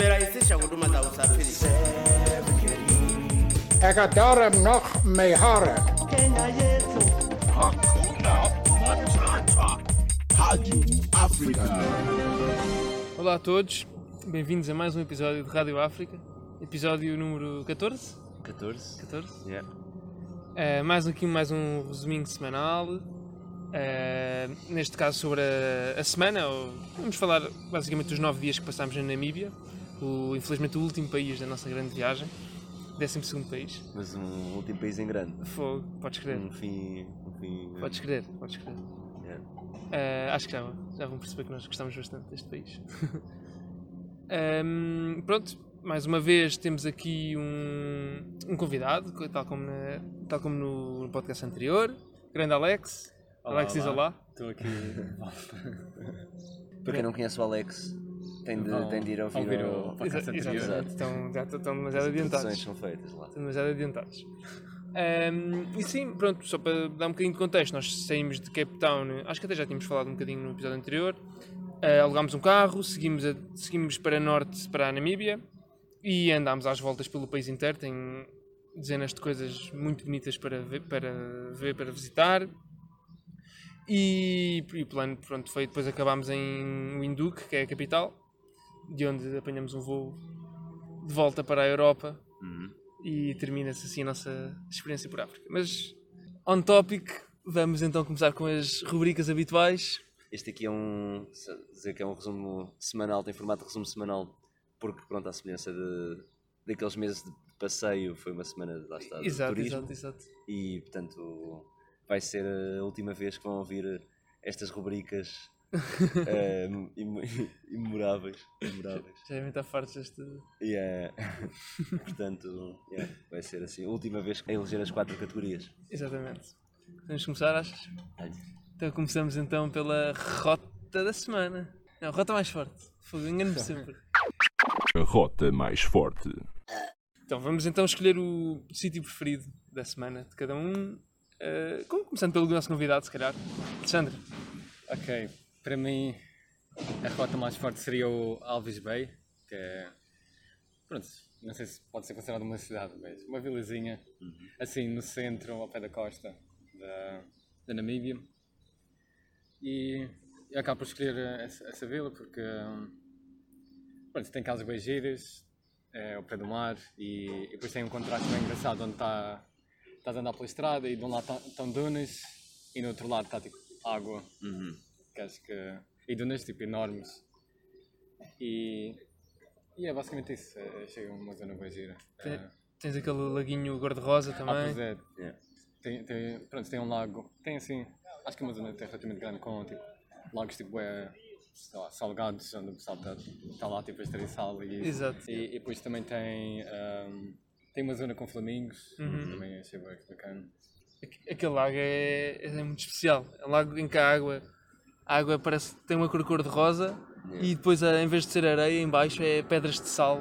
tumerahisisha huduma za usafiri. Ekadara noch mehara. Kenya yetu Rádio África. Olá a todos, bem-vindos a mais um episódio de Rádio África, episódio número 14. 14? 14. Yeah. Uh, mais aqui mais um resuminho semanal, uh, neste caso sobre a, a semana, ou, vamos falar basicamente dos nove dias que passámos na Namíbia, o, infelizmente o último país da nossa grande viagem, 12 país. Mas um último país em grande. Fogo, podes crer, Um fim. Um fim podes crer, podes crer. Yeah. Uh, acho que já, já vão perceber que nós gostamos bastante deste país. Um, pronto, mais uma vez temos aqui um, um convidado, tal como, na- tal como no podcast anterior, grande Alex. Alex diz olá. Estou aqui. Para quem não conhece o Alex, tem de, tem de ir ouvir, ouvir o, o podcast anterior. exatamente, estão, já estão demasiado As adiantados. são feitas lá. Estão demasiado adiantados. Um, e sim, pronto, só para dar um bocadinho de contexto, nós saímos de Cape Town, acho que até já tínhamos falado um bocadinho no episódio anterior. Uh, alugámos um carro, seguimos, a- seguimos para norte, para a Namíbia e andámos às voltas pelo país inteiro. Tem dezenas de coisas muito bonitas para ver, para, ver, para visitar. E, e o plano pronto, foi depois acabámos em Windhoek, que é a capital, de onde apanhamos um voo de volta para a Europa Uhum. e termina-se assim a nossa experiência por África. Mas, on topic, vamos então começar com as rubricas habituais. Este aqui é um. dizer que é um resumo semanal, tem formato de resumo semanal, porque pronto, à semelhança de, daqueles meses de passeio, foi uma semana lá está, de Exato, turismo. exato, exato. E portanto vai ser a última vez que vão ouvir estas rubricas eh, imo- imemoráveis. imemoráveis. Já devem estar fartos deste. Yeah. Portanto, yeah, vai ser assim. A última vez a eleger as quatro categorias. Exatamente. Vamos começar, achas? Então começamos então pela rota da semana. Não, rota mais forte. Fogo, engano-me sempre. A rota mais forte. Então vamos então escolher o sítio preferido da semana de cada um. Como- começando pelo nosso convidado, se calhar. Alexandre. Ok, para mim a rota mais forte seria o Alves Bay, que é. Pronto, não sei se pode ser considerado uma cidade, mas uma vilazinha, assim no centro, ao pé da costa da, da Namíbia. E eu acabo por escolher essa, essa vila porque. Pronto, tem casas bem giras, é ao pé do mar e, e depois tem um contraste bem engraçado onde está estás a andar pela estrada e de um lado estão dunas e no outro lado está tipo água Uhum. Que acho que e dunas tipo enormes e, e é basicamente isso é, chega uma zona bem gira Tem- É, Tens aquele laguinho cor-de-rosa ah, também. pois é, Yeah. tem, tem, pronto, tem um lago tem assim, acho que é uma zona até relativamente grande com tipo lagos tipo é, lá, salgados onde o pessoal está tá lá tipo a extrair sal e isso. Exato. e, e depois também tem ahm, tem uma zona com flamingos Uhum. também achei bem bacana Aqu- Aquele lago é, é muito especial. É um lago em que a água, a água parece tem uma cor cor de rosa e depois em vez de ser areia em baixo é pedras de sal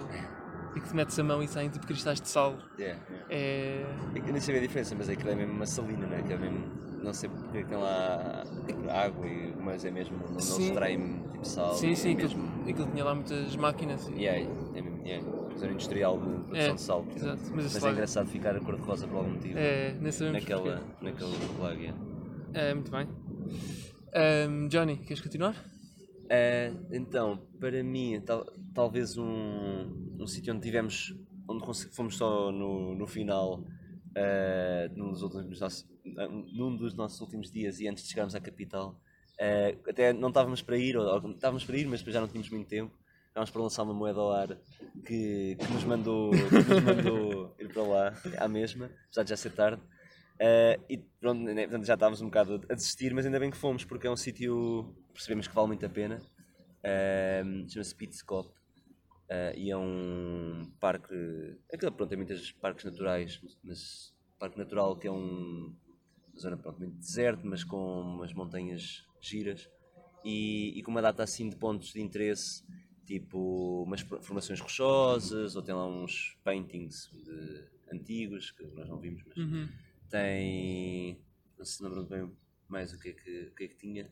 e que te metes a mão e saem tipo cristais de sal. Yeah. É, É que Eu nem sabia a diferença, mas aquilo é mesmo uma salina, né? que é mesmo. Não sei porque é que tem lá água, e- mas é mesmo. Não, não extrai-me tipo sal. sim, é sim, mesmo. aquilo, aquilo tinha lá muitas máquinas. E, Yeah, é mesmo. Yeah. Zona industrial de produção É, de sal. exato, mas Mas, é engraçado ficar a cor-de-rosa por algum motivo. é, nem sabemos naquela, naquele lago. É, muito bem. Ahm, Johnny, queres continuar? Eh, então, para mim, tal- talvez um, um sítio onde tivemos, onde fomos só no, no final, eh, num, dos últimos nossos, num dos nossos últimos dias e antes de chegarmos à capital, eh, até não estávamos para ir, ou, ou estávamos para ir, mas depois já não tínhamos muito tempo. Estávamos para lançar uma moeda ao ar que, que nos, mandou, que nos mandou ir para lá à mesma, apesar de já ser tarde. Eh, e pronto, né, portanto, já estávamos um bocado a desistir, mas ainda bem que fomos, porque é um sítio percebemos que vale muito a pena. Eh, Chama-se Pitscop eh, e é um parque. Aquilo, pronto, tem muitos parques naturais, mas parque natural que é um, uma zona pronto, muito deserto, mas com umas montanhas giras e, e com uma data assim de pontos de interesse, tipo umas formações rochosas, ou tem lá uns paintings de antigos que nós não vimos, mas Uhum. Tem. Não se lembram bem mais o que é que, o que, é que tinha.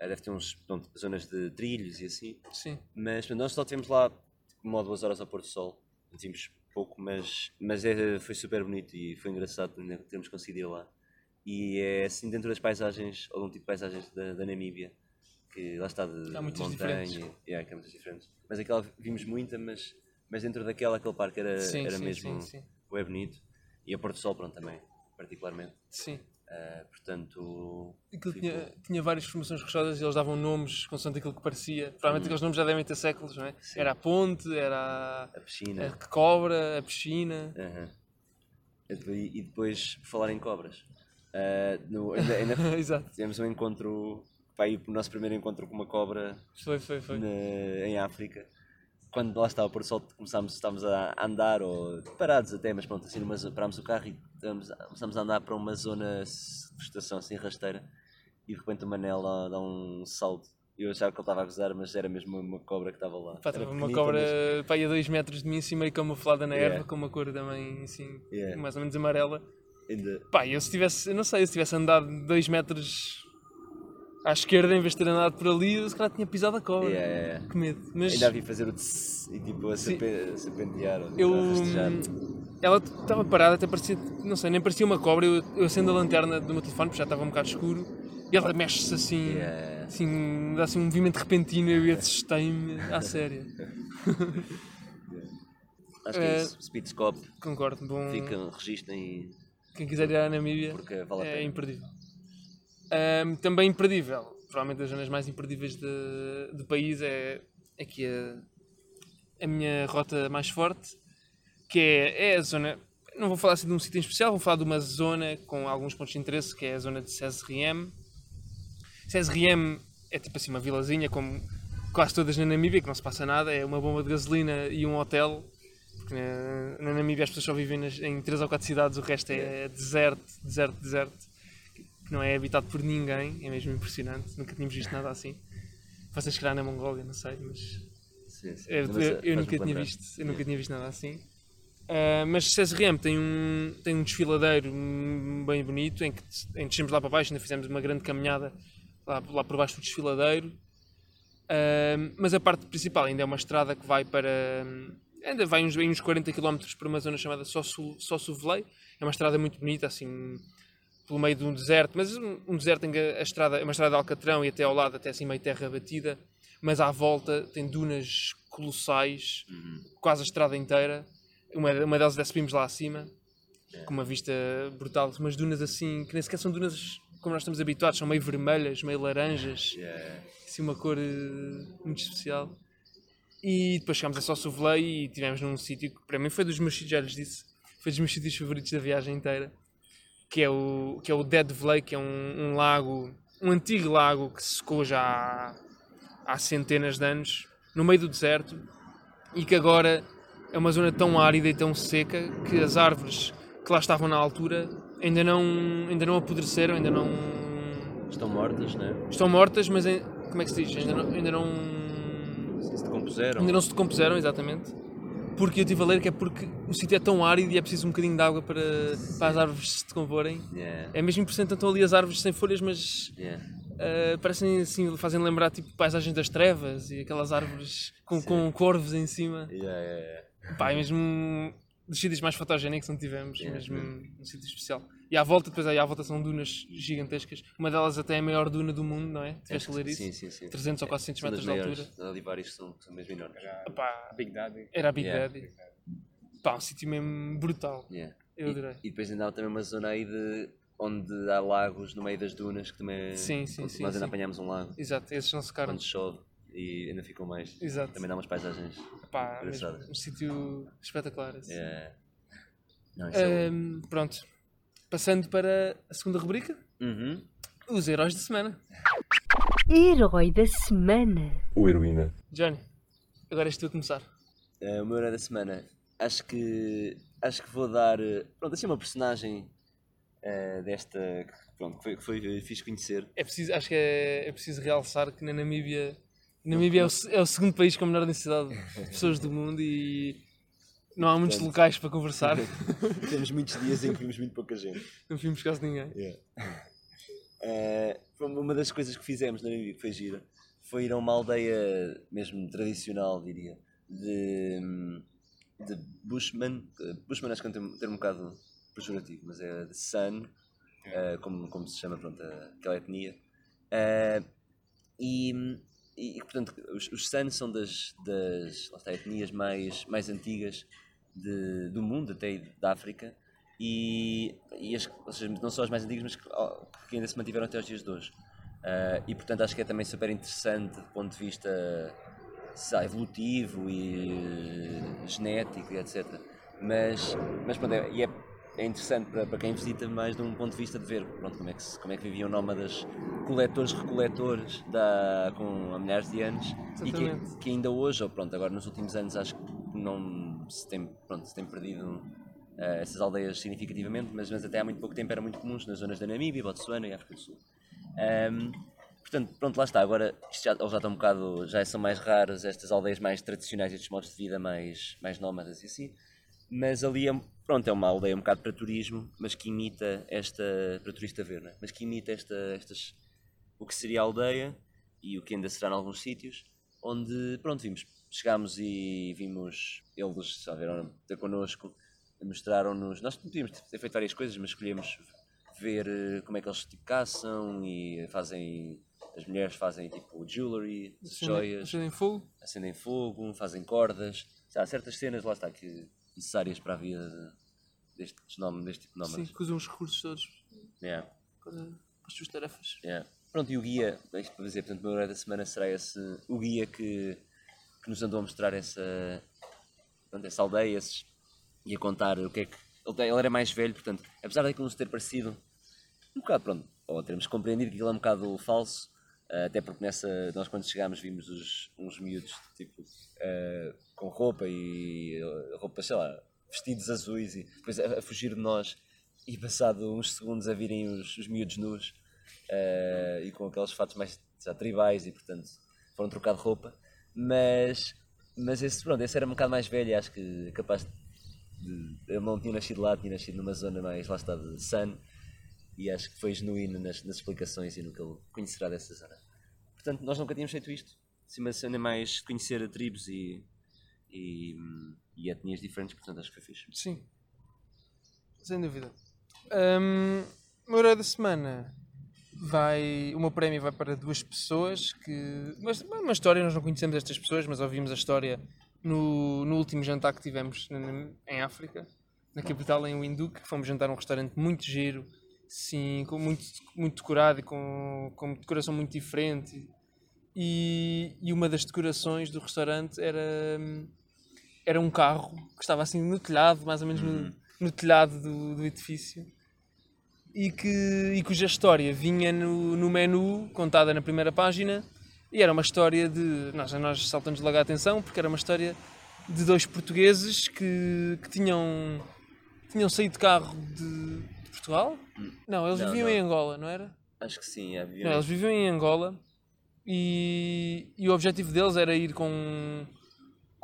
Ah, Deve ter uns pronto, zonas de trilhos e assim. Sim. Mas portanto, nós só tivemos lá uma ou duas horas ao pôr do sol. Tínhamos pouco, mas, mas é, foi super bonito e foi engraçado termos conseguido ir lá. E é assim dentro das paisagens, algum tipo de paisagens da, da Namíbia, que lá está de Há muitas montanha, diferentes. yeah, que há muitas diferentes. Mas aquela vimos muita, mas, mas dentro daquela, aquele parque era, Sim, era sim, mesmo sim, sim. bué bonito. E a pôr do sol, pronto, também, particularmente. Sim. Ah, portanto, Aquilo ficou- tinha, tinha várias formações rochosas e eles davam nomes consoante aquilo que parecia. Provavelmente Hum. aqueles nomes já devem ter séculos, não é? Era a ponte, era a piscina. a, cobra, a piscina. E depois- por falar em cobras, ah, no, ainda, ainda Exato. tivemos um encontro, vai, o nosso primeiro encontro com uma cobra Foi, foi, foi. na- em África. Quando lá estava por sol, começámos, estávamos a andar, ou parados até, mas pronto, assim, zo- parámos o carro e estamos- começámos a andar para uma zona de vegetação assim rasteira e de repente o Manel dá, dá um salto. Eu achava que ele estava a gozar, mas era mesmo uma cobra que estava lá. Pá, estava uma cobra pá, aí a 2 metros de mim, assim meio camuflada na Yeah. erva, com uma cor também assim, Yeah. mais ou menos amarela. ainda, Pá, eu se tivesse, eu não sei, se tivesse andado 2 metros à esquerda em vez de ter andado por ali, eu se calhar tinha pisado a cobra. Yeah, yeah, yeah. Que medo. Mas ainda vi fazer o tss e tipo a, serpentear, ou eu. Ela estava parada, até parecia, não sei, nem parecia uma cobra. Eu, eu acendo a lanterna do meu telefone, porque já estava um bocado escuro, e ela mexe-se assim, Yeah. assim, dá assim um movimento repentino. Eu assustei-me à séria. Acho que é Eh, isso. Speedscope, Concordo, bom. fica, registrem Quem quiser ir à Namíbia. porque vale a É pena. imperdível. Ahm, também imperdível, provavelmente das zonas mais imperdíveis do país é aqui a, a minha rota mais forte, que é, é a zona. Não vou falar assim de um sítio em especial, vou falar de uma zona com alguns pontos de interesse, que é a zona de Cesriem. Cesriem é tipo assim uma vilazinha, como quase todas na Namíbia, que não se passa nada, é uma bomba de gasolina e um hotel. Porque na, na Namíbia as pessoas só vivem nas- em 3 ou 4 cidades, o resto é deserto, deserto, deserto. Que não é habitado por ninguém, é mesmo impressionante. Nunca tínhamos visto nada assim. Vocês se calhar na Mongólia, não sei, mas Sim, sim. eu, eu- eu nunca tinha visto, eu nunca tinha visto nada assim. Ah, mas Cesriem tem um, tem um desfiladeiro bem bonito em que, em que descemos lá para baixo, ainda fizemos uma grande caminhada lá, lá por baixo do desfiladeiro. Ah, mas a parte principal ainda é uma estrada que vai para. Ainda vai uns, uns 40 km para uma zona chamada Sossuvelei. É uma estrada muito bonita, assim, pelo meio de um deserto, mas um, deserto em que a estrada é uma estrada de alcatrão e até ao lado até assim meio terra batida, mas à volta tem dunas colossais, quase a estrada inteira. Uma, uma delas até subimos lá acima, com uma vista brutal, umas dunas assim, que nem sequer são dunas como nós estamos habituados, são meio vermelhas, meio laranjas, Yeah. assim uma cor eh, muito especial. E depois chegámos a Sossuvelei e tivemos num sítio que para mim foi dos meus sítios, já lhes disse, foi dos meus sítios favoritos da viagem inteira, que é o, que é o Dead Vley, que é um, um lago, um antigo lago que se secou já há, há centenas de anos, no meio do deserto, e que agora é uma zona tão árida e tão seca que as árvores que lá estavam na altura ainda não, ainda não apodreceram, ainda não Estão mortas, né? estão mortas, mas como é que se diz? Ainda não, ainda não, Se decompuseram. ainda não se decompuseram, exatamente. Porque eu estive a ler que é porque o sítio é tão árido e é preciso um bocadinho de água para, para as árvores se decomporem. Yeah. É mesmo impressionante, estão ali as árvores sem folhas, mas Yeah. ah, parecem assim, fazem lembrar tipo paisagens das trevas e aquelas árvores com, com corvos em cima. Yeah, yeah, yeah. Pá, é mesmo dos sítios mais fotogénicos onde tivemos, Yeah, mesmo um sítio especial. E à volta, depois aí à volta são dunas gigantescas. Uma delas até é a maior duna do mundo, não é? Tiveste a ler isso? Sim, sim, sim. 300 ou 400 São das metros de altura. Ali vários são, são mesmo enormes. Pá, Big Daddy. era a Big Yeah. Daddy. Pá, um sítio mesmo brutal. Yeah. Eu E- adorei. E, depois ainda há também uma zona aí de onde há lagos no meio das dunas que também. Sim, sim, onde sim, Nós ainda sim. apanhamos um lago Exato, esses não secaram. quando chove e ainda ficam mais. Exato. Também dá umas paisagens. Pá, engraçadas. um sítio espetacular. assim. Yeah. Não, isso é Ahm, pronto. Passando para a segunda rubrica, Uhum. os heróis da semana. Herói da semana. O heroína. Johnny, agora és tu a começar. Eh, o meu herói da semana, acho que acho que vou dar eh, pronto, assim uma personagem eh, desta que, pronto, que foi, que foi fixe conhecer. É preciso, acho que é, é preciso realçar que na Namíbia, Namíbia é o, é o segundo país com a menor densidade de pessoas do mundo e não há muitos locais para conversar. Temos muitos dias em que vimos muito pouca gente. Não vimos quase ninguém. Eh, foi uma das coisas que fizemos na Namíbia que foi gira foi ir a uma aldeia mesmo tradicional, diria, de, de Bushman. Bushman acho que é um termo, um termo um bocado pejorativo, mas é de Sun, eh, como, como se chama pronto, aquela etnia. Eh, e, e, portanto, os, os Sun são das, das lá está, etnias mais, mais antigas de- do mundo, até e da África, e, e as, seja, não só as mais antigas, mas que, que ainda se mantiveram até aos dias de hoje. Ah, e portanto acho que é também super interessante do ponto de vista lá, evolutivo e eh, genético e etc. Mas, mas pronto, é, e é, é interessante para, para quem visita mais de um ponto de vista de ver pronto, como, é que, como é que viviam nómadas coletores, recoletores da, com há milhares de anos e Exatamente. que, que ainda hoje, ou pronto, agora nos últimos anos acho que não se tem, pronto, se tem perdido eh, essas aldeias significativamente, mas, mas até há muito pouco tempo eram muito comuns nas zonas da Namíbia, Botsuana e África do Sul. Ahm, portanto, pronto, lá está. Agora, já, eles já estão um bocado, já são mais raras estas aldeias mais tradicionais, estes modos de vida mais, mais nómadas e assim. Mas ali, é, pronto, é uma aldeia um bocado para turismo, mas que imita esta, para turista ver, não é? Mas que imita esta, estas, o que seria a aldeia e o que ainda será em alguns sítios, onde, pronto, vimos, chegámos e vimos eles, já vieram ter connosco, mostraram-nos, nós podíamos ter feito várias coisas, mas escolhemos ver eh, como é que eles tipo, caçam e fazem, as mulheres fazem tipo jewelry, joias, Acendem fogo. acendem fogo, fazem cordas, há certas cenas, lá está, que necessárias para a vida de- destes nome, deste tipo de nómadas. Sim, que usam os recursos todos Yeah. para, as suas tarefas. Yeah. Pronto, e o guia, isto para dizer, portanto, o meu da semana será esse, o guia que, que nos andou a mostrar essa, portanto, essa aldeia esses, e a contar o que é que. Ele, ele era mais velho, portanto, apesar de nos ter parecido um bocado, pronto, ou termos compreendido que aquilo é um bocado falso, eh, até porque nessa, nós quando chegámos vimos os, uns miúdos tipo, eh, com roupa e eh, roupa, sei lá, vestidos azuis e depois a, a fugir de nós e passado uns segundos a virem os, os miúdos nus eh, e com aqueles fatos mais já, tribais e portanto foram trocar de roupa mas, mas esse, pronto, esse era um bocado mais velho acho que capaz de, ele não tinha nascido lá, tinha nascido numa zona mais lá está de Sun e acho que foi genuíno nas, nas explicações e no que ele conhecerá dessa zona portanto nós nunca tínhamos feito isto assim, uma cena mais conhecer tribos e, e, e etnias diferentes portanto acho que foi fixe Sim. Sem dúvida. O meu herói da semana vai. O meu prémio vai para duas pessoas que. Mas uma história, nós não conhecemos estas pessoas, mas ouvimos a história no, no último jantar que tivemos em África, na capital, em Windhoek, fomos jantar num restaurante muito giro, sim, com muito, muito decorado e com, com decoração muito diferente. E, e uma das decorações do restaurante era. hum, era um carro que estava assim no telhado, mais ou menos no, no telhado do, do edifício, e, que, e cuja história vinha no, no menu, contada na primeira página, e era uma história de. Nós, nós saltamos logo a atenção, porque era uma história de dois portugueses que, que tinham, tinham saído de carro de, de Portugal? Não, eles Não, viviam não. em Angola, não era? acho que sim, é, Não, eles viviam em Angola e, e o objetivo deles era ir com,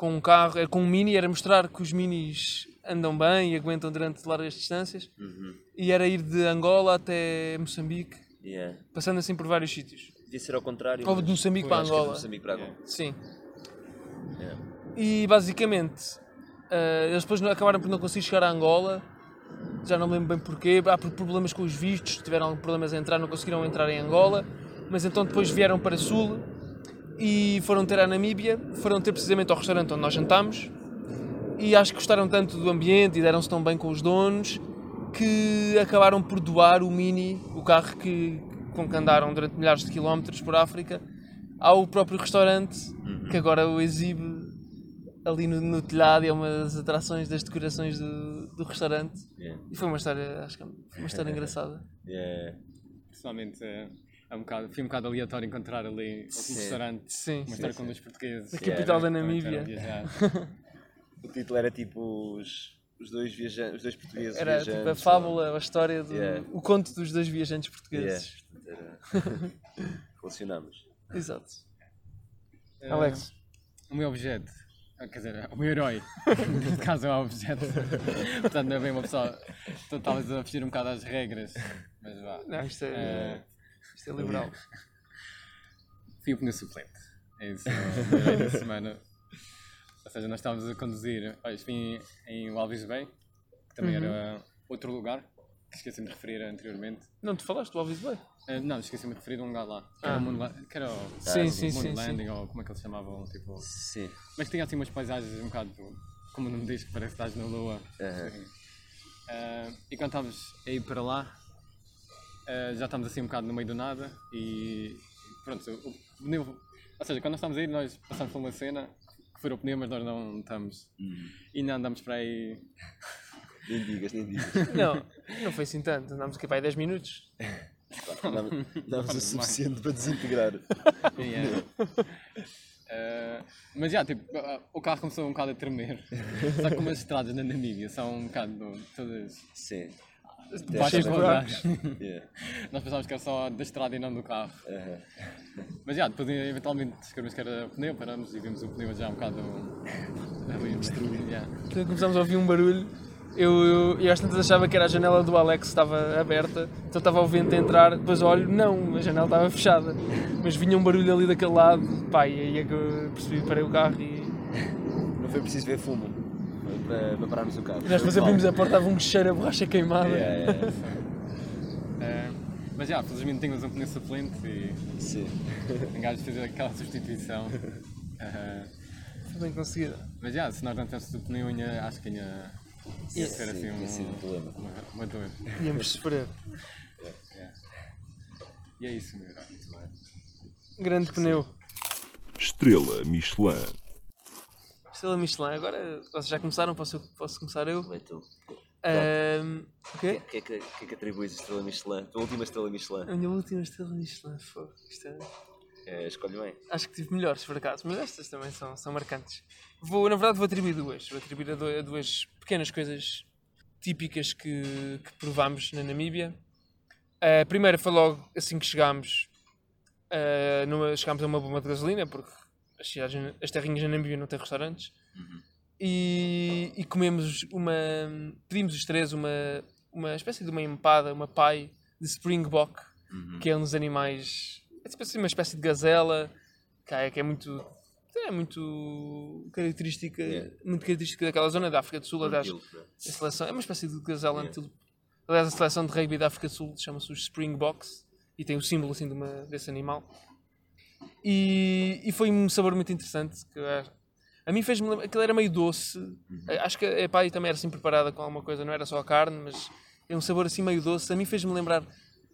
com um carro, era com um mini, era mostrar que os minis andam bem e aguentam durante largas distâncias. Uhum. E era ir de Angola até Moçambique, Yeah. passando assim por vários sítios. devia ser ao contrário Ou de Moçambique para é Angola. Moçambique para Angola Sim. Yeah. E basicamente, eh, eles depois acabaram por não conseguir chegar a Angola. Já não me lembro bem porquê. Há por problemas com os vistos, tiveram problemas a entrar, não conseguiram entrar em Angola. Mas então depois vieram para Sul e foram ter a Namíbia. Foram ter precisamente ao restaurante onde nós jantámos. E acho que gostaram tanto do ambiente e deram-se tão bem com os donos que acabaram por doar o Mini, o carro que, com que andaram durante milhares de quilómetros por África, ao próprio restaurante que agora o exibe ali no, no telhado e é uma das atrações das decorações do, do restaurante. Yeah. E foi uma história, acho que é uma história engraçada. Yeah. Pessoalmente é, é um bocado, foi um bocado aleatório encontrar ali um restaurante, Sim, uma história com dois portugueses. Da capital da Namíbia. a. O título era tipo os, os dois viajantes, os dois portugueses Era tipo viajantes. a fábula, a história, do, Yeah. o conto dos dois viajantes Yeah, portugueses. portanto, era... Relacionámos. Exato. Eh, Alex. O meu objeto, ah, quer dizer, o meu herói, neste caso é um objeto. Portanto, não é bem uma pessoa. Estou talvez a fugir um bocado às regras, mas vá. Não, isto é, Eh, é liberal. Fui o pneu suplente. É isso, herói da semana. Ou seja, nós estávamos a conduzir, olha, foi em, Alves Bay, que também Uhum. era outro lugar, que esqueci-me de referir anteriormente. Não, tu falaste do Alves Bay? Eh, não, esqueci-me de referir de um lugar lá. Que Ah. era o Moon, La- que era o Sim, o sim, Moon sim, Landing, ou como é que eles chamavam, tipo... Sim. Mas tinha assim umas paisagens um bocado, como não me diz, que parece que estás na lua. Aham. Eh, e quando estávamos a ir para lá, eh, já estávamos assim um bocado no meio do nada e pronto, o pneu, ou seja, quando nós estávamos a ir, nós passamos por uma cena que foi o pneu, mas nós não estamos. E ainda andamos para aí. Nem digas, nem digas. Não, não foi assim tanto. Andámos aqui para aí 10 minutos. Dávamos o suficiente para desintegrar. Yeah. Eh, mas já, tipo, eh, o carro começou um bocado a tremer. Só que como as estradas na Namíbia são um bocado todas Sim. Baixas quadradas. Yeah. Nós pensávamos que era só da estrada e não do carro. Mas já, depois eventualmente descobrimos que era pneu, paramos e vimos o pneu já um bocado ali destruído. já. Então começámos a ouvir um barulho. Eu, eu, eu às tantas achava que era a janela do Alex que estava aberta, então estava o vento a entrar. Depois olho, não, a janela estava fechada. Mas vinha um barulho ali daquele lado, pá, e aí é que eu percebi, parei o carro e Não foi preciso ver fumo para, para pararmos o carro. nós depois abrimos a porta, estava um cheiro a borracha queimada. Yeah, yeah. Eh, mas já, felizmente tínhamos um pneu suplente e Sim. um gajo fez aquela substituição. Eh, Foi bem conseguida. mas já, se nós não tivéssemos o pneu, ainda, acho que ainda ia ser Sim, assim tinha sido um um, problema. uma, uma dor. Íamos sofrer. E é isso, meu. Grande pneu. Estrela Michelin. Estrela Michelin. Agora, vocês já começaram? Posso, posso começar eu? Vai tu. Ahm, o quê? Que, é que, que é que atribuis a estrela Michelin? A tua última estrela Michelin? A minha última estrela Michelin. Fogo. Isto é... É, escolhe bem. Acho que tive melhores, por acaso, mas estas também são, são marcantes. Vou, na verdade, vou atribuir duas. Vou atribuir a, do- a duas pequenas coisas típicas que, que provámos na Namíbia. A primeira foi logo assim que chegámos. ah, numa, chegámos a uma bomba de gasolina, porque as, cidades, as terrinhas na Namíbia não têm restaurantes. E, e comemos uma. Pedimos os três uma, uma espécie de uma empada, uma pai de Springbok, que é um dos animais. É tipo assim uma espécie de gazela, que é, que é muito. É muito característica, Yeah. muito característica daquela zona da África do Sul. Aliás, a seleção é uma espécie de gazela Yeah. antílope. Aliás, a seleção de rugby da África do Sul chama-se os Springboks e tem o símbolo assim de uma, desse animal. E, e foi um sabor muito interessante. Que a mim fez-me lembrar. Aquilo era meio doce. Acho que a pai também era assim preparada com alguma coisa, não era só a carne, mas é um sabor assim meio doce. A mim fez-me lembrar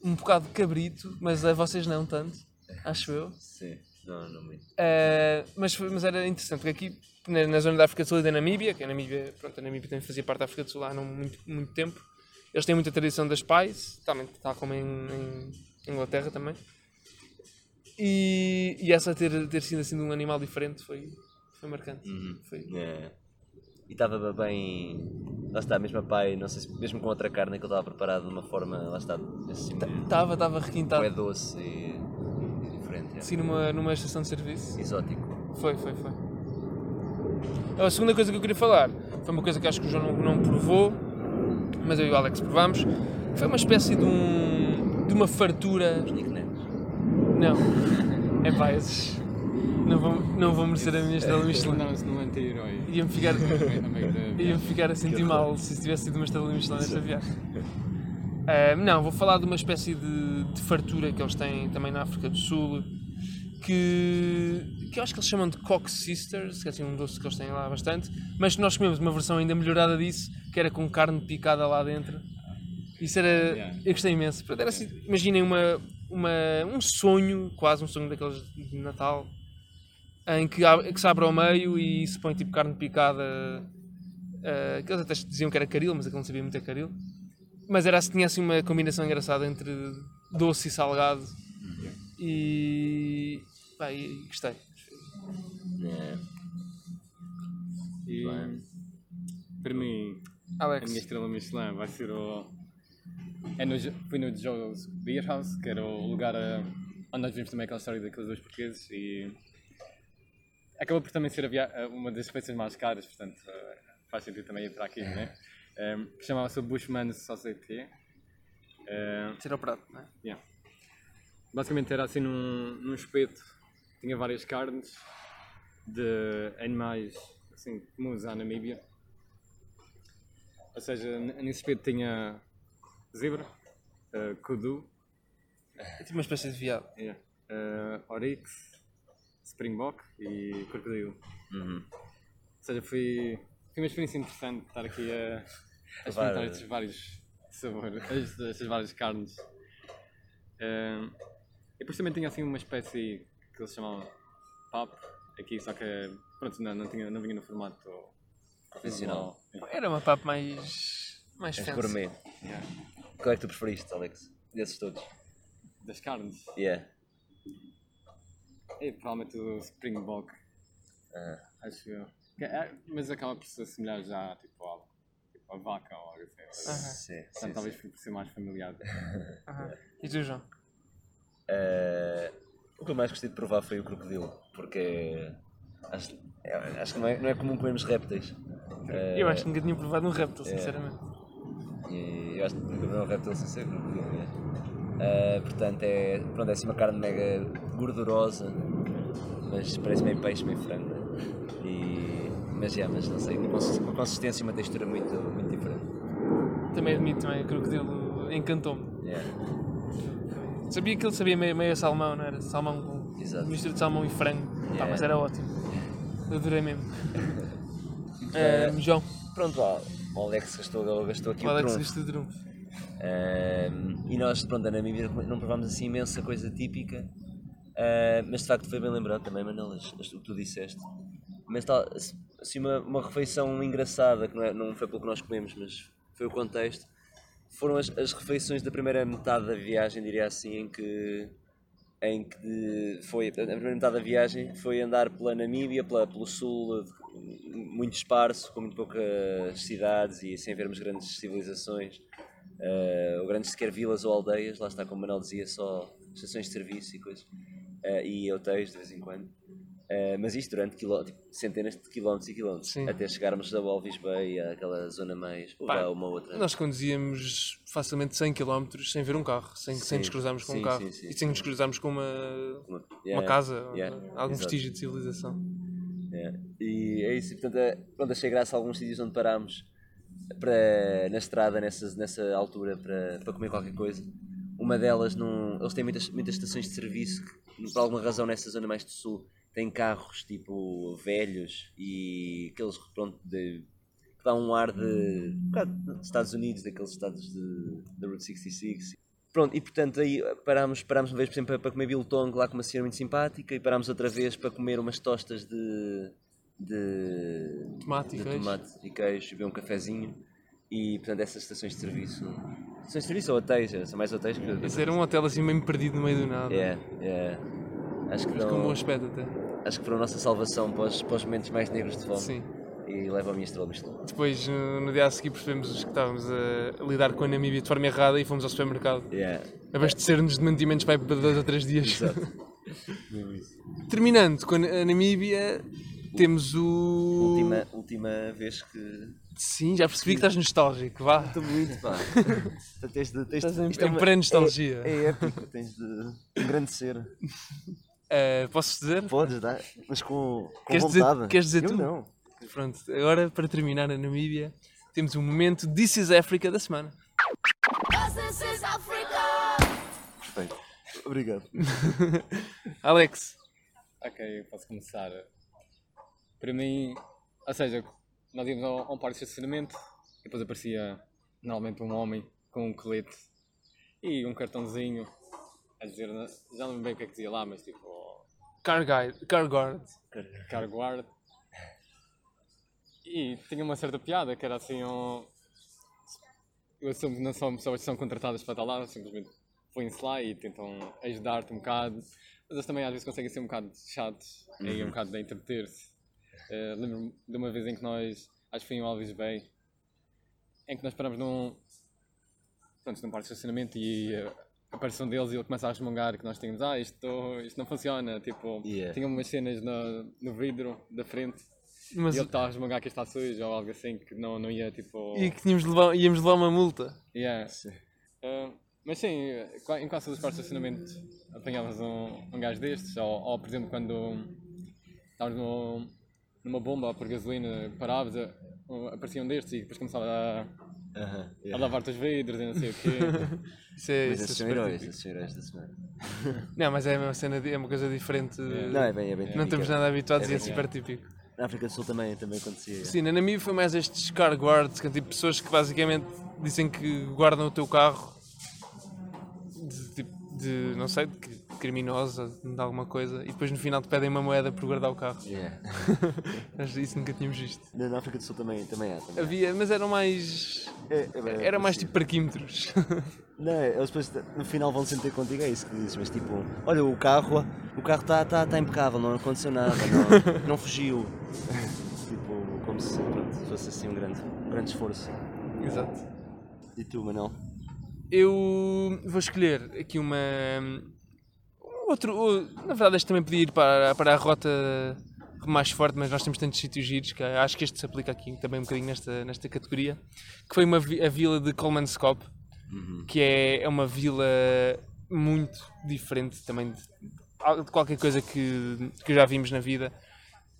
um bocado de cabrito, mas a vocês não tanto, acho eu. Sim. Não, não muito. Uh, mas, mas era interessante, porque aqui na, na zona da África do Sul e da Namíbia, que a Namíbia, pronto, a Namíbia também fazia parte da África do Sul há não muito, muito tempo, eles têm muita tradição das pais, também, tal como em, em Inglaterra também. E, e essa ter, ter sido assim de um animal diferente foi, foi marcante. Foi, É. E estava bem. Lá está, mesmo a pai, não sei se mesmo com outra carne que ele estava preparado de uma forma, lá está, assim, Estava, estava é requintado, doce e, e diferente. é. assim numa, numa estação de serviço. Exótico. Foi, foi, foi. A segunda coisa que eu queria falar foi uma coisa que acho que o João não, não provou, mas eu e o Alex provámos. Foi uma espécie de um. de uma fartura. Os nicknames. Não. É pá, esses. Não vão, não vão merecer a minha estrela Michelin. Tornaram-se num anti-herói. Ia-me ficar, ia ficar a sentir mal se tivesse sido uma estrela Michelin nesta viagem. Ah, não, vou falar de uma espécie de, de fartura que eles têm também na África do Sul, que, que eu acho que eles chamam de Cock Sisters, que é assim um doce que eles têm lá bastante, mas nós comemos uma versão ainda melhorada disso, que era com carne picada lá dentro. Isso era. Eu gostei imenso. Era assim, imaginem uma, uma, um sonho, quase um sonho daqueles de Natal, em que, que se abre ao meio e se põe tipo carne picada. Uh, que eles até diziam que era caril, mas aquilo não sabia muito a caril. Mas era assim, tinha assim uma combinação engraçada entre doce e salgado. E. Pá, e gostei. É. E para mim, a Alex, minha estrela Michelin vai ser o. É no, foi no Joe's Beer House, que era o lugar a- onde nós vimos também aquela história daqueles dois portugueses e acabou por também ser a- uma das refeições mais caras, portanto eh, faz sentido também ir para aqui, né? Um, que chamava-se o Bushman Society. Eh, ter ao prato, não é? Yeah. Basicamente era assim num, num espeto, tinha várias carnes de animais assim, comuns à Namíbia. Ou seja, nesse espeto tinha zebra, eh, kudu, É tipo uma espécie de viado. yeah, eh, oryx, springbok e crocodilo. Uhum. Ou seja, foi, foi uma experiência interessante estar aqui a, a experimentar estes vários sabores, estes- estas várias carnes. Eh, e depois também tinha assim uma espécie que eles chamavam pap, aqui, só que pronto, não, não, tinha, não vinha no formato Profissional. normal. Era uma papo mais. mais És fancy. gourmet. Yeah. Qual é que tu preferiste, Alex? Desses todos? Das carnes. Yeah. É provavelmente o Springbok. Ah. Acho eu. Que é- mas acaba por se assemelhar já tipo, a, tipo, a vaca ou algo assim. Sim, sim, Portanto, talvez por ser mais familiar. Aham. E tu, João? Eh, o que eu mais gostei de provar foi o crocodilo, porque acho, é- acho que não é, não é comum comermos répteis. Eh, Eu acho que nunca tinha provado um réptil, sinceramente. E eu acho que nunca vi um réptil sem ser crocodilo mesmo. Eh, portanto, é, pronto, é assim uma carne mega gordurosa, mas parece meio peixe, meio frango. E, mas, é, mas não sei, uma consist- uma consistência e uma textura muito, muito diferente. Também admito, também, o crocodilo encantou-me. Yeah. Sabia que ele sabia meio, meio salmão, não era? Salmão com Exato. mistura de salmão e frango. Pá, Yeah. mas era ótimo. Adorei mesmo. Ahm, João, Pronto, ó, o Alex gastou, gastou aqui qual o é que se trunfo. Ahm, e nós, pronto, na Namíbia não provámos assim imensa coisa típica, ah, mas de facto foi bem lembrado também, Manel, as- as- o que tu disseste. Mas tal, assim, uma, uma refeição engraçada, que não, é- não foi pelo que nós comemos, mas foi o contexto, foram as, as refeições da primeira metade da viagem, diria assim, em que, em que foi, a primeira metade da viagem foi andar pela Namíbia, pela, pelo sul, muito esparso, com muito poucas cidades e sem vermos grandes civilizações, eh, ou grandes sequer vilas ou aldeias, lá está, como Manuel dizia, só estações de serviço e coisas, eh, e hotéis de vez em quando. Eh, mas isto durante quiló- tipo, centenas de quilómetros e quilómetros, Sim. até chegarmos a Walvis Bay, àquela zona mais, ou Pá, uma outra. Nós conduzíamos facilmente 100 km sem ver um carro, sem, sem nos cruzarmos com sim, um carro e sem nos cruzarmos com uma, Uma, uma yeah, casa, yeah, algum exato. vestígio de civilização. E é isso, e, portanto, é- pronto, achei graça a alguns sítios onde parámos para, na estrada, nessa, nessa altura, para, para comer qualquer coisa. Uma delas, num, eles têm muitas, muitas estações de serviço que, por alguma razão, nessa zona mais do sul, têm carros tipo velhos e aqueles pronto, de, que dão um ar de, um de Estados Unidos, daqueles estados de, da Route 66. Pronto, e portanto aí parámos, parámos uma vez, por exemplo, para- comer biltong lá com uma senhora muito simpática e parámos outra vez para comer umas tostas de, de, Tomate e de queijo. tomate e queijo e beber um cafezinho e portanto essas estações de serviço estações de serviço ou hotéis, é, são mais hotéis que Esse era um hotel assim meio perdido no meio do nada. é, é. Acho que Mas com um bom aspecto até. Acho que foram a nossa salvação para os, para os momentos mais negros de fome Sim. e leva a minha estrela Michelin. Depois, no, dia a seguir, percebemos que estávamos a lidar com a Namíbia de forma errada e fomos ao supermercado Yeah. abastecer-nos de mantimentos para dois ou três dias. Exato. Terminando com a Namíbia, temos o. última, última vez que Sim, já percebi que estás nostálgico, vá. Estou muito, pá. Tens de, tens de, Isto é uma pré-nostalgia. É, é épico, tens de engrandecer. Uh, posso dizer? Podes dar, mas com, com Queres dizer- vontade. queres dizer Eu tu? não. Pronto, agora para terminar a Namíbia, temos um momento This is Africa da semana. Perfeito. Obrigado. Alex, Ok, eu posso começar. Para mim, ou seja, nós íamos a um parque de estacionamento e depois aparecia normalmente um homem com um colete e um cartãozinho a dizer, já não lembro bem o que é que dizia lá, mas tipo, Car Guide, Car Guard. car guard. E tinha uma certa piada que era assim um. Eu assumo que não são pessoas que são contratadas para estar lá, simplesmente põem-se lá e tentam ajudar-te um bocado. Mas eles também às vezes conseguem ser um bocado chatos e um bocado de entreter-se. Eh, Lembro-me de uma vez em que nós, acho que foi em Alves Bay, em que nós paramos num, pronto, num parque de estacionamento e eh, um deles e ele começa a resmungar que nós tínhamos, ah, isto, isto não funciona, tipo, Yeah. tinha umas cenas no, no vidro da frente Mas, e ele estava a resmungar que isto está sujo ou algo assim que não, não ia, tipo... e que tínhamos de levar, íamos levar uma multa. Yeah. Ah, mas sim, em quase todos os parques de estacionamento apanhavas um, um gajo destes, ou, ou por exemplo quando estávamos no, numa bomba por gasolina, paravas, a- aparecia um destes e depois começava a, Aham, a yeah. lavar-te os vidros e não sei o quê. Isso é, Mas isso é são heróis, esses são heróis da semana. Não, mas é uma cena, é uma coisa diferente. Não, é bem, é bem Não estamos nada habituados É e é super típico. Na África do Sul também, também acontecia. Sim, na Namíbia foi mais estes car guards, que é tipo pessoas que basicamente dizem que guardam o teu carro de, tipo, de não sei, de que- criminosa, de alguma coisa, e depois no final te pedem uma moeda por guardar o carro. Yeah. Mas isso nunca tínhamos visto. Na África do Sul também, também há. Também há. Havia, mas eram mais. É, é bem Era mais tipo parquímetros. Não, eles depois no final vão ter contigo, é isso que dizes, mas tipo, olha o carro, o carro está tá, tá impecável, não aconteceu nada, não, não fugiu. tipo, como se pronto, fosse assim um grande, um grande esforço. Exato. E tu, Manel? Eu vou escolher aqui uma. Outro. o- Na verdade, este também podia ir para, para a rota mais forte, mas nós temos tantos sítios giros que acho que este se aplica aqui também um bocadinho nesta, nesta categoria. Que foi uma, a vila de Colmanscope, que é, é uma vila muito diferente também de, de qualquer coisa que, que já vimos na vida.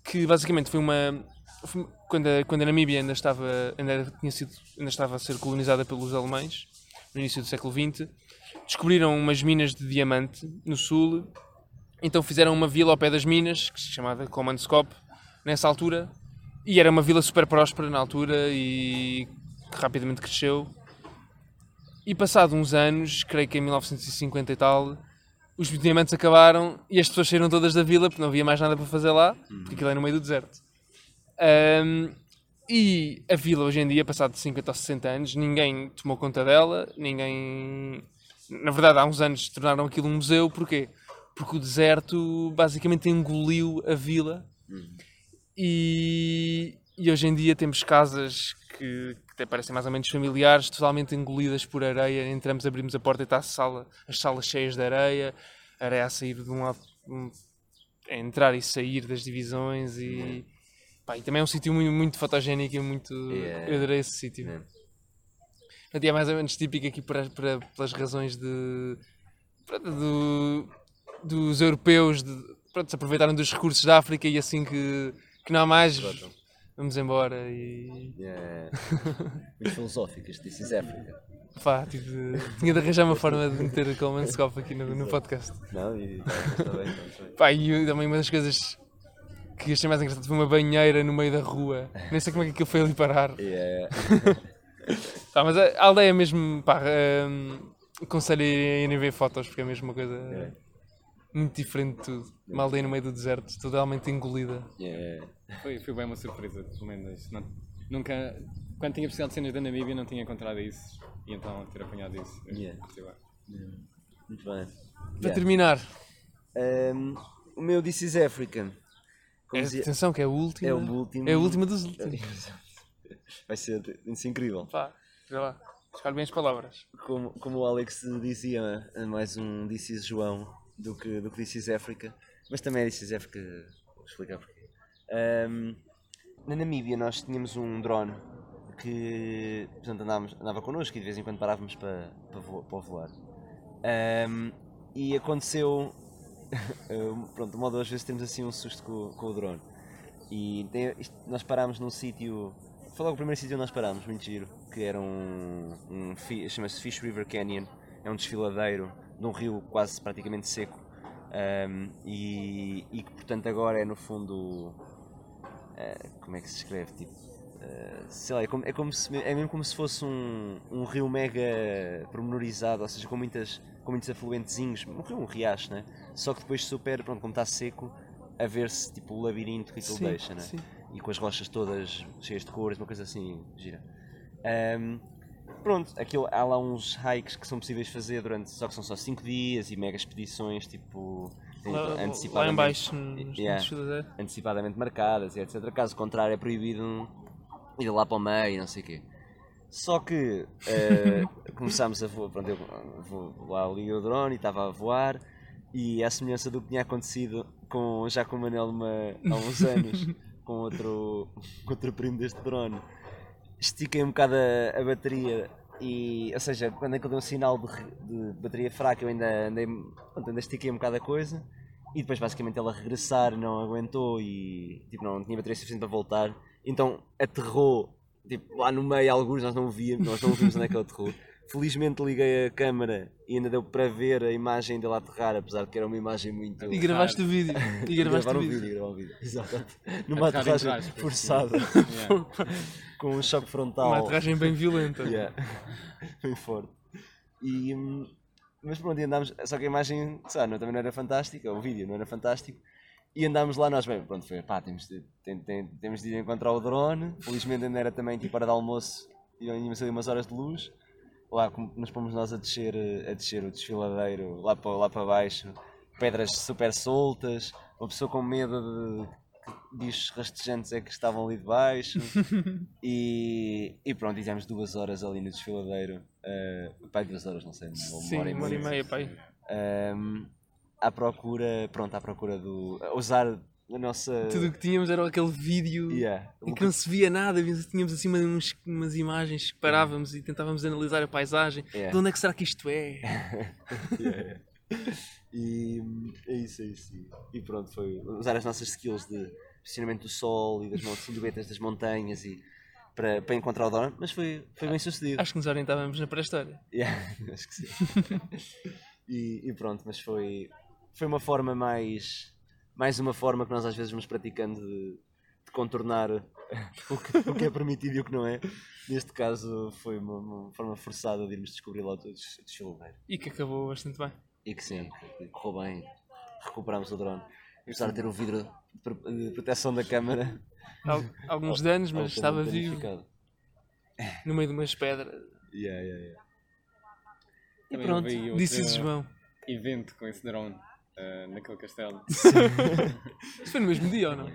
Que basicamente foi uma. foi- quando, a, quando a Namíbia ainda estava, ainda, tinha sido, ainda estava a ser colonizada pelos alemães, no início do século XX, descobriram umas minas de diamante no sul, então fizeram uma vila ao pé das minas, que se chamava Commandskop, nessa altura, e era uma vila super próspera na altura e que rapidamente cresceu. E passado uns anos, creio que em 1950 e tal, os diamantes acabaram e as pessoas saíram todas da vila porque não havia mais nada para fazer lá, porque aquilo é no meio do deserto. Ahm, e a vila hoje em dia, passado 50 ou 60 anos, ninguém tomou conta dela, ninguém. Na verdade, há uns anos tornaram aquilo um museu, porquê? Porque o deserto basicamente engoliu a vila e, e hoje em dia temos casas que, que até parecem mais ou menos familiares, totalmente engolidas por areia. Entramos, abrimos a porta e está a sala, as salas cheias de areia, areia a sair de um lado, um- a entrar e sair das divisões e. Pá, e também é um sítio muito, muito fotogénico e muito. Yeah. Eu adorei esse sítio. Yeah. Portanto, é mais ou menos típico aqui para, para- pelas razões de. pronto, do- dos europeus de, pronto, se aproveitaram dos recursos da África e assim que, que não há mais, vamos embora e. Yeah. Muito filosófico, este This is Africa. Pá, tipo, tinha de arranjar uma forma de meter a Coleman Scope aqui no, no podcast. Não, e tá, está bem, está bem. Pá, e também uma das coisas que achei mais engraçado foi uma banheira no meio da rua. Nem sei como é que aquilo foi ali parar. Yeah. Pá, mas a aldeia mesmo, pá, hum, aconselho a irem ver fotos porque é mesmo uma coisa É. muito diferente de tudo. Uma aldeia no meio do deserto, totalmente engolida. Yeah. Foi, foi bem uma surpresa, pelo menos. Não- nunca, quando tinha precisado de cenas da Namíbia, não tinha encontrado isso. E então ter apanhado isso. Yeah. Muito bem. Para Yeah. terminar, Um, o meu This is Africa. Como é, dizia- atenção que é a última. é o último. É a última dos últimos. Vai ser isso é incrível. Pá, vê lá. Escolhe bem as palavras. Como, como o Alex dizia, é mais um This is João do que, do que This is Africa. Mas também é This is Africa, vou explicar porquê. Um, na Namíbia nós tínhamos um drone que portanto, andávamos, andava connosco e de vez em quando parávamos para, para, vo- para voar. Um, e aconteceu, pronto, uma ou duas vezes temos assim um susto com, com o drone. E tem- isto- nós parámos num sítio, foi logo o primeiro sítio onde nós parámos, muito giro, que era um, um chama-se Fish River Canyon, é um desfiladeiro de um rio quase praticamente seco. um, e, e que portanto agora é no fundo eh, como é que se escreve? Tipo, eh, sei lá, é como, é, como se, é mesmo como se fosse um, um rio mega pormenorizado, ou seja, com, muitas, com muitos afluentezinhos, um rio, um riacho, né? Só que depois super, pronto, como está seco, a ver-se tipo o labirinto que aquilo deixa, né? sim. E com as rochas todas cheias de cores, uma coisa assim, gira. Ahm, pronto, aquilo, há lá uns hikes que são possíveis fazer durante, só que são só 5 dias e mega expedições, tipo, Lá, lá em antecipadamente- baixo, Yeah Chudadé. antecipadamente marcadas e etc. Caso contrário, é proibido ir lá para o meio e não sei o quê. Só que eh, começámos a voar, pronto, eu vou lá ali o drone e estava a voar e à semelhança do que tinha acontecido com, já com o Manel uma- há uns anos, com outro, outro primo deste drone, estiquei um bocado a, a bateria e, ou seja, quando aquilo deu um sinal de, de bateria fraca eu ainda andei, pronto, ainda estiquei um bocado a coisa e depois basicamente ela regressar não aguentou e tipo, não tinha bateria suficiente para voltar. Então aterrou tipo, lá no meio, alguns nós não ouvíamos, nós não ouvimos onde é que ela aterrou. Felizmente liguei a câmara e ainda deu para ver a imagem dela aterrar, apesar de que era uma imagem muito. E gravaste o vídeo. E gravaste o vídeo. vídeo, um vídeo. Exato. Numa aterragem forçada, Yeah. com um choque frontal. Uma aterragem bem violenta. Yeah. Bem forte. E, hum, mas pronto, e andámos. Só que a imagem, sabe, não, também não era fantástica, o vídeo não era fantástico. E andámos lá nós, bem, pronto, foi, pá, temos de, tem- tem- temos de ir encontrar o drone. Felizmente ainda era também tipo hora de almoço, e tínhamos ali umas horas de luz. Lá como nos pomos nós a descer, eh, a descer o desfiladeiro lá para, lá para baixo, pedras super soltas, uma pessoa com medo de que bichos rastejantes é que estavam ali debaixo. E, e pronto, fizemos duas horas ali no desfiladeiro. Uh, pá, duas horas, não sei, uma Sim, hora e uma hora e meia. meia, pai. Um, à procura, pronto, à procura do. a usar nossa. Tudo o que tínhamos era aquele vídeo Yeah. em que não se via nada, tínhamos assim uns, umas imagens que parávamos e tentávamos analisar a paisagem. Yeah. De onde é que será que isto é? Yeah. E é isso, é isso. E pronto, foi usar as nossas skills de posicionamento do sol e das silhuetas das montanhas e para, para encontrar o drone, mas foi, foi bem sucedido. Acho que nos orientávamos na pré-história. Yeah, acho que sim. e, e pronto, mas foi, foi uma forma mais. Mais uma forma que nós às vezes vamos praticando de, de contornar o que, o que é permitido e o que não é. Neste caso foi uma, uma forma forçada de irmos descobrir lá todos o desfiladeiro. E que acabou bastante bem. E que sim, que correu bem, recuperámos o drone. Apesar de ter o vidro de pro- de proteção da câmara. Al- alguns danos, mas estava vivo no meio de umas pedras. Yeah, yeah, yeah. E Também pronto, disse João. evento com esse drone eh, naquele castelo. Isso foi no mesmo dia ou não?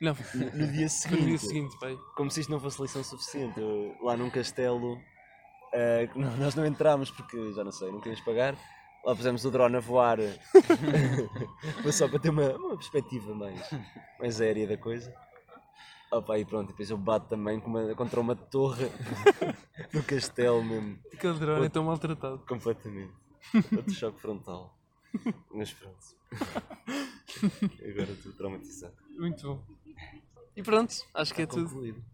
Não, foi No dia no seguinte, dia seguinte, pai. como se isto não fosse lição suficiente, eu, lá num castelo não- nós não entramos porque já não sei, não queríamos pagar. Lá pusemos o drone a voar, foi só para ter uma, uma perspectiva mais, mais aérea da coisa. Opa, e pronto, depois eu bato também com uma- contra uma torre do castelo mesmo, Aquele drone é tão maltratado. completamente. Outro choque frontal. Mas pronto. Agora estou traumatizado. Muito bom. E pronto, acho que é tudo. Concluído.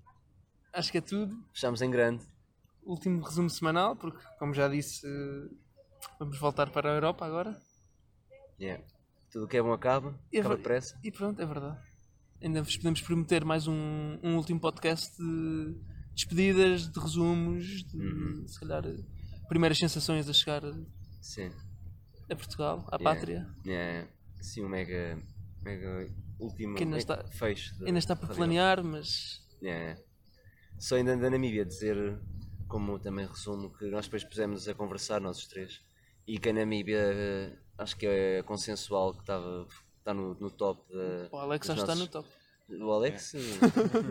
Acho que é tudo. Fechamos em grande. Último resumo semanal, porque, como já disse, vamos voltar para a Europa agora. Yeah. Tudo o que é bom acaba, E é acaba depressa. E pronto, é verdade. Ainda vos podemos prometer mais um, um último podcast de despedidas, de resumos, de Uhum. se calhar primeiras sensações a chegar Sim. A Portugal, à Yeah. pátria. Yeah. Sim, um mega, mega último Que ainda me- está- fecho. da- Ainda está por planear, mas Yeah. Só ainda da Namíbia dizer, como também resumo, que nós depois pusemos a conversar, nós os três, e que a Namíbia eh, acho que é consensual que estava está no, no top da. o Alex já está no top. O Alex?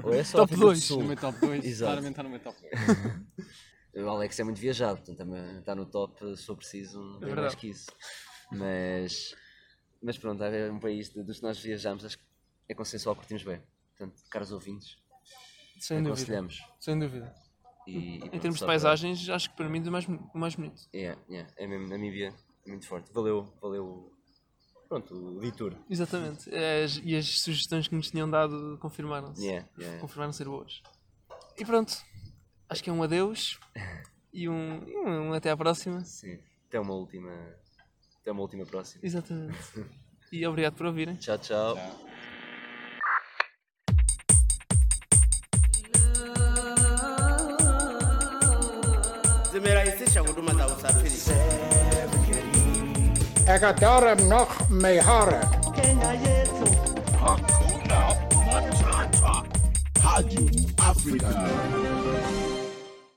ou é só Top África do dois, Sul? No meu top 2, Exato. claramente está no meu top 2. O Alex é muito viajado, portanto também está no top se for preciso, bem mais que isso. Mas, mas pronto, é um país de- dos que nós viajamos, acho que é consensual, curtimos bem. Portanto, caros ouvintes, Sem dúvida. Sem dúvida. E, e Em pronto, termos de só para- paisagens, acho que para mim é o mais, mais bonito. Yeah, yeah, é mesmo, Namíbia é muito forte. Valeu, valeu. Pronto, o detour. Exatamente. As- e as sugestões que nos tinham dado confirmaram-se. Yeah, yeah. Confirmaram ser boas. E pronto. Acho que é um adeus e um, e um até à próxima. Sim. Até uma última. Até uma última próxima. Exatamente. E obrigado por ouvirem. Tchau, tchau. zimerahisisha huduma za usafiri. Ekadara noch mehara. Hakuna Matata. Africana.